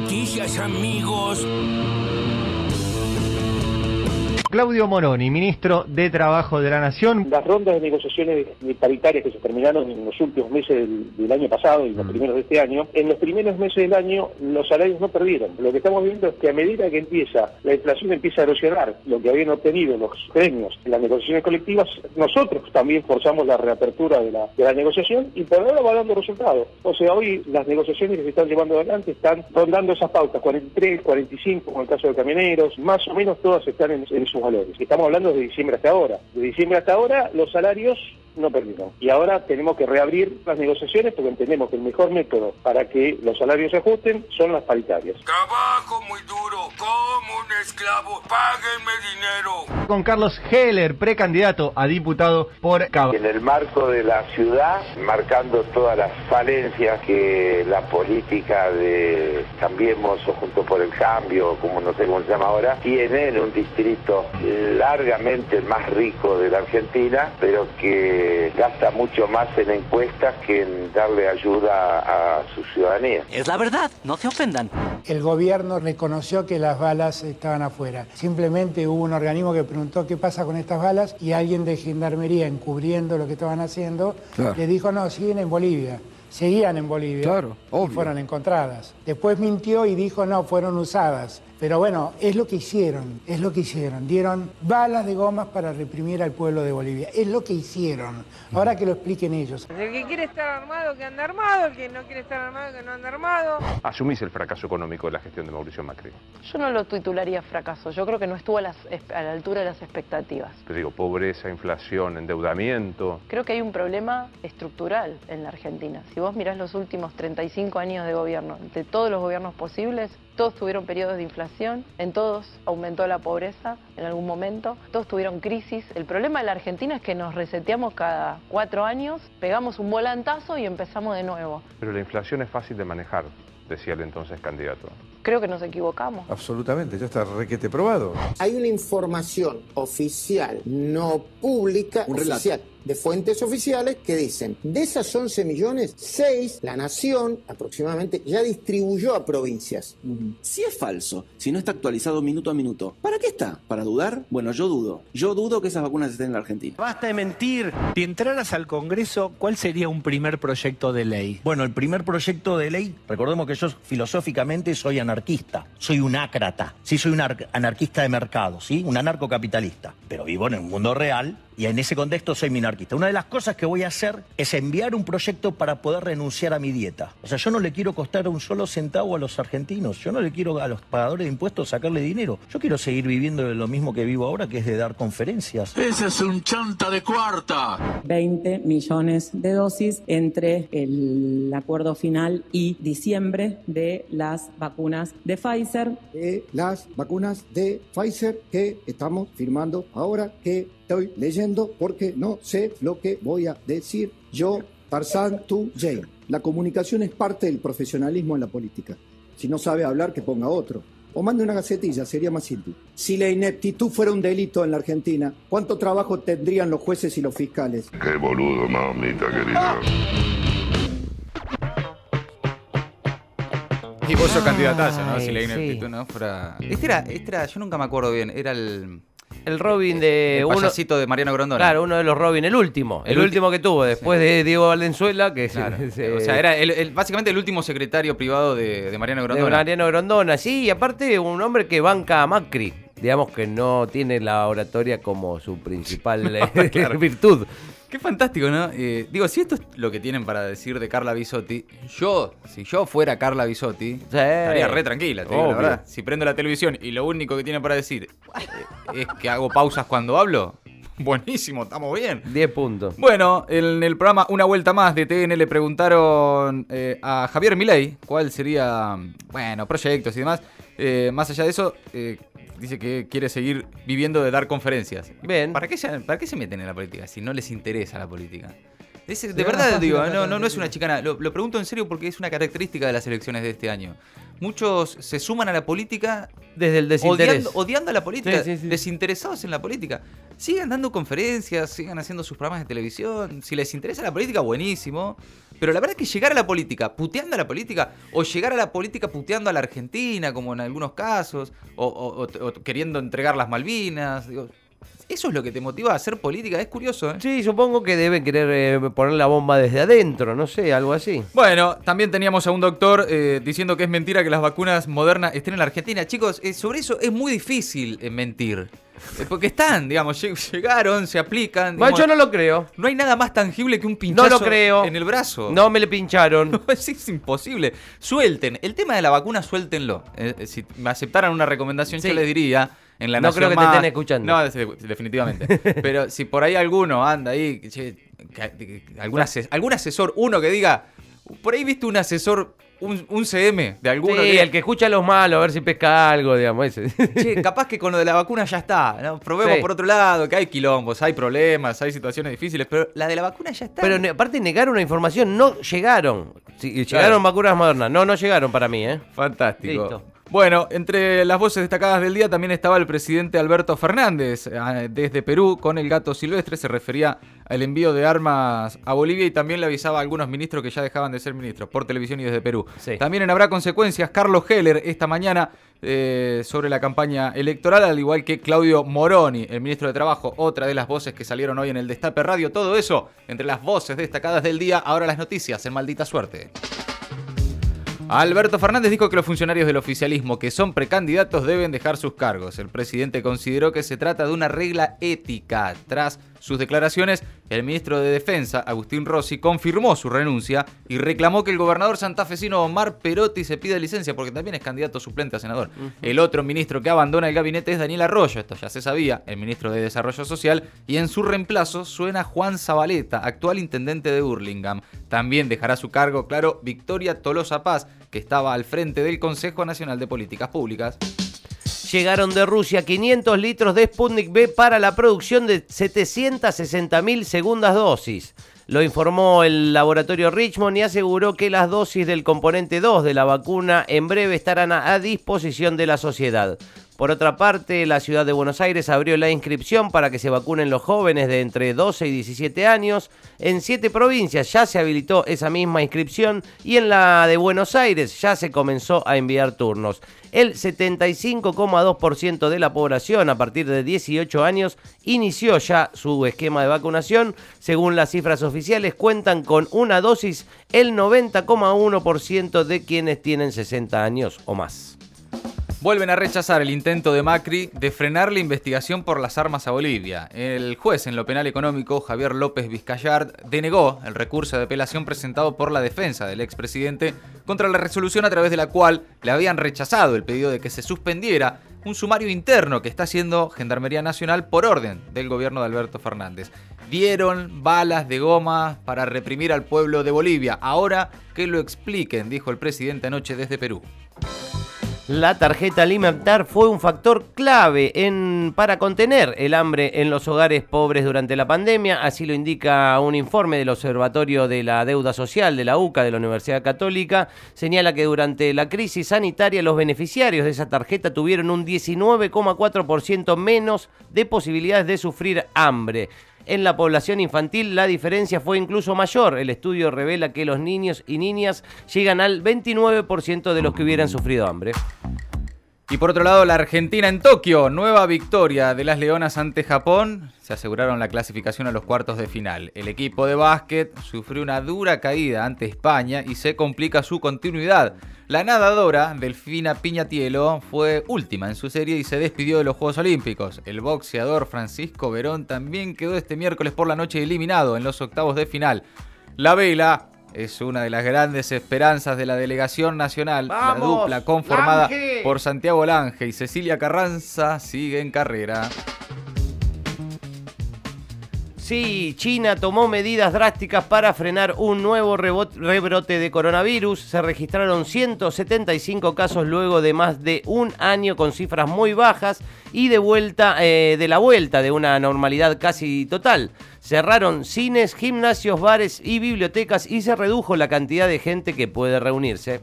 noticias, amigos. Claudio Moroni, ministro de Trabajo de la Nación. Las rondas de negociaciones paritarias que se terminaron en los últimos meses del, año pasado y los mm. primeros de este año, en los primeros meses del año los salarios no perdieron. Lo que estamos viendo es que a medida que empieza, la inflación empieza a erosionar lo que habían obtenido los premios en las negociaciones colectivas, nosotros también forzamos la reapertura de la, de la negociación y por ahora va dando resultados. O sea, hoy las negociaciones que se están llevando adelante están rondando esas pautas, 43, 45, como el caso de camioneros, más o menos todas están en, en su valores. Estamos hablando de diciembre hasta ahora. De diciembre hasta ahora los salarios no perdieron. Y ahora tenemos que reabrir las negociaciones porque entendemos que el mejor método para que los salarios se ajusten son las paritarias. Trabajo muy duro, como un esclavo, páguenme dinero. Con Carlos Heller, precandidato a diputado por Cabo. En el marco de la ciudad, marcando todas las falencias que la política de Cambiemos o Junto por el Cambio, como no sé cómo se llama ahora, tiene en un distrito largamente más rico de la Argentina, pero que gasta mucho más en encuestas que en darle ayuda a su ciudadanía. Es la verdad, no se ofendan. El gobierno reconoció que las balas estaban afuera. Simplemente hubo un organismo que preguntó qué pasa con estas balas y alguien de gendarmería encubriendo lo que estaban haciendo le dijo no, siguen en Bolivia seguían en Bolivia claro, y fueron encontradas. Después mintió y dijo no, fueron usadas. Pero bueno, es lo que hicieron, es lo que hicieron. Dieron balas de gomas para reprimir al pueblo de Bolivia. Es lo que hicieron. Ahora que lo expliquen ellos. El que quiere estar armado, que anda armado. El que no quiere estar armado, que no anda armado. ¿Asumís el fracaso económico de la gestión de Mauricio Macri? Yo no lo titularía fracaso. Yo creo que no estuvo a, a la altura de las expectativas. Te digo, pobreza, inflación, endeudamiento. Creo que hay un problema estructural en la Argentina. Si vos mirás los últimos 35 años de gobierno, de todos los gobiernos posibles, todos tuvieron periodos de inflación, en todos aumentó la pobreza en algún momento, todos tuvieron crisis. El problema de la Argentina es que nos reseteamos cada cuatro años, pegamos un volantazo y empezamos de nuevo. Pero la inflación es fácil de manejar, decía el entonces candidato. Creo que nos equivocamos. Absolutamente, ya está requete probado. Hay una información oficial, no pública, oficial de fuentes oficiales que dicen, de esas 11 millones, 6 la nación aproximadamente ya distribuyó a provincias. Si es falso, si no está actualizado minuto a minuto, ¿para qué está? ¿Para dudar? Bueno, yo dudo. Yo dudo que esas vacunas estén en la Argentina. Basta de mentir. Si entraras al Congreso, ¿cuál sería un primer proyecto de ley? Bueno, el primer proyecto de ley, recordemos que yo filosóficamente soy anarquista, soy un ácrata, sí soy un anarquista de mercado, ¿sí? Un anarcocapitalista, pero vivo en un mundo real y en ese contexto soy minarquista. Una de las cosas que voy a hacer es enviar un proyecto para poder renunciar a mi dieta. O sea, yo no le quiero costar un solo centavo a los argentinos, yo no le quiero a los pagadores de impuestos sacarle dinero. Yo quiero seguir viviendo de lo mismo que vivo ahora, que es de dar conferencias. Ese es un chanta de cuarta. 20 millones de dosis entre el acuerdo final y diciembre de las vacunas de Pfizer. las vacunas de Pfizer que estamos firmando ahora que estoy leyendo porque no sé lo que voy a decir yo, Tarzan, tú, Jane. La comunicación es parte del profesionalismo en la política. Si no sabe hablar, que ponga otro. O mande una gacetilla, sería más simple. Si la ineptitud fuera un delito en la Argentina, ¿cuánto trabajo tendrían los jueces y los fiscales? Qué boludo, mamita querida. Y vos sos candidatazo, ¿no? Si la ineptitud no fuera. Este era, este era, yo nunca me acuerdo bien, era el el Robin de. El uno, de Mariano Grondona. Claro, uno de los Robin, el último. El, último que tuvo, después de Diego Valenzuela, que O sea, era el, básicamente el último secretario privado de, Mariano Grondona. De Mariano Grondona, sí, y aparte un hombre que banca a Macri. Digamos que no tiene la oratoria como su principal eh, virtud. Qué fantástico, ¿no? Eh, digo, si esto es lo que tienen para decir de Carla Bisotti, yo, si yo fuera Carla Bisotti, estaría re tranquila, te digo, la verdad. Si prendo la televisión y lo único que tiene para decir eh, es que hago pausas cuando hablo, Buenísimo, estamos bien. 10 puntos. Bueno, en el programa Una Vuelta Más de TN le preguntaron eh, a Javier Milei cuál sería, bueno, proyectos y demás. más allá de eso, dice que quiere seguir viviendo de dar conferencias. Bien. ¿Para qué, se, ¿Para qué se meten en la política si no les interesa la política? de verdad digo, no, no, no es una chicana. Lo, pregunto en serio porque es una característica de las elecciones de este año. Muchos se suman a la política desde el desinterés. Odiando, a la política, desinteresados en la política. Sigan dando conferencias, sigan haciendo sus programas de televisión. Si les interesa la política, buenísimo. Pero la verdad es que llegar a la política puteando a la política, o llegar a la política puteando a la Argentina, como en algunos casos, o, queriendo entregar las Malvinas, digo, eso es lo que te motiva a hacer política, es curioso, ¿eh? Sí, supongo que deben querer eh, poner la bomba desde adentro, no sé, algo así. Bueno, también teníamos a un doctor eh, diciendo que es mentira que las vacunas modernas estén en la Argentina. Chicos, eh, sobre eso es muy difícil eh, mentir. Porque están, digamos, lleg- llegaron, se aplican. Bueno, yo no lo creo. No hay nada más tangible que un pinchazo No lo creo. en el brazo. No me le pincharon. No, es, es imposible. Suelten. El tema de la vacuna, suéltenlo. Si me aceptaran una recomendación, Sí. yo les diría. En la No Nación creo que te estén escuchando. No, de- definitivamente. Pero si por ahí alguno anda ahí, che, algún, ase- algún asesor, uno que diga, por ahí viste un asesor, un, un CM de alguno Sí, que el que escucha a los malos, a ver si pesca algo, digamos, ese. Che, capaz que con lo de la vacuna ya está. ¿no? Probemos Sí. por otro lado, que hay quilombos, hay problemas, hay situaciones difíciles, pero la de la vacuna ya está. Pero aparte negaron una información, no llegaron. Sí, llegaron vacunas modernas, no, no llegaron para mí, ¿eh? Fantástico. Listo. Bueno, entre las voces destacadas del día también estaba el presidente Alberto Fernández eh, desde Perú con el gato silvestre. Se refería al envío de armas a Bolivia y también le avisaba a algunos ministros que ya dejaban de ser ministros por televisión y desde Perú. También en Habrá Consecuencias, Carlos Heller esta mañana eh, sobre la campaña electoral, al igual que Claudio Moroni, el ministro de Trabajo, otra de las voces que salieron hoy en el Destape Radio. Todo eso entre las voces destacadas del día. Ahora las noticias en maldita suerte. Alberto Fernández dijo que los funcionarios del oficialismo que son precandidatos deben dejar sus cargos. El presidente consideró que se trata de una regla ética. Tras sus declaraciones, el ministro de Defensa, Agustín Rossi, confirmó su renuncia y reclamó que el gobernador santafesino Omar Perotti se pida licencia porque también es candidato suplente a senador. El otro ministro que abandona el gabinete es Daniel Arroyo, esto ya se sabía, el ministro de Desarrollo Social, y en su reemplazo suena Juan Zabaleta, actual intendente de Burlingame. También dejará su cargo, claro, Victoria Tolosa Paz, que estaba al frente del Consejo Nacional de Políticas Públicas. Llegaron de Rusia 500 litros de Sputnik B para la producción de 760.000 segundas dosis. Lo informó el laboratorio Richmond y aseguró que las dosis del componente 2 de la vacuna en breve estarán a disposición de la sociedad. Por otra parte, la ciudad de Buenos Aires abrió la inscripción para que se vacunen los jóvenes de entre 12 y 17 años. En siete provincias ya se habilitó esa misma inscripción y en la de Buenos Aires ya se comenzó a enviar turnos. El 75,2% de la población a partir de 18 años inició ya su esquema de vacunación. Según las cifras oficiales, cuentan con una dosis el 90,1% de quienes tienen 60 años o más. Vuelven a rechazar el intento de Macri de frenar la investigación por las armas a Bolivia. El juez en lo penal económico, Javier López Vizcayart, denegó el recurso de apelación presentado por la defensa del expresidente contra la resolución a través de la cual le habían rechazado el pedido de que se suspendiera un sumario interno que está haciendo Gendarmería Nacional por orden del gobierno de Alberto Fernández. Dieron balas de goma para reprimir al pueblo de Bolivia. Ahora que lo expliquen, dijo el presidente anoche desde Perú. La tarjeta alimentar fue un factor clave para contener el hambre en los hogares pobres durante la pandemia, así lo indica un informe del Observatorio de la Deuda Social de la UCA de la Universidad Católica. Señala que durante la crisis sanitaria los beneficiarios de esa tarjeta tuvieron un 19,4% menos de posibilidades de sufrir hambre. En la población infantil la diferencia fue incluso mayor. El estudio revela que los niños y niñas llegan al 29% de los que hubieran sufrido hambre. Y por otro lado, la Argentina en Tokio, nueva victoria de las Leonas ante Japón, se aseguraron la clasificación a los cuartos de final. El equipo de básquet sufrió una dura caída ante España y se complica su continuidad. La nadadora, Delfina Piñatielo, fue última en su serie y se despidió de los Juegos Olímpicos. El boxeador Francisco Verón también quedó este miércoles por la noche eliminado en los octavos de final. La vela es una de las grandes esperanzas de la delegación nacional. ¡Vamos, la dupla conformada Lange! por Santiago Lange y Cecilia Carranza sigue en carrera. Sí, China tomó medidas drásticas para frenar un nuevo rebrote de coronavirus. Se registraron 175 casos luego de más de un año con cifras muy bajas y de vuelta eh, de la vuelta de una normalidad casi total. Cerraron cines, gimnasios, bares y bibliotecas y se redujo la cantidad de gente que puede reunirse.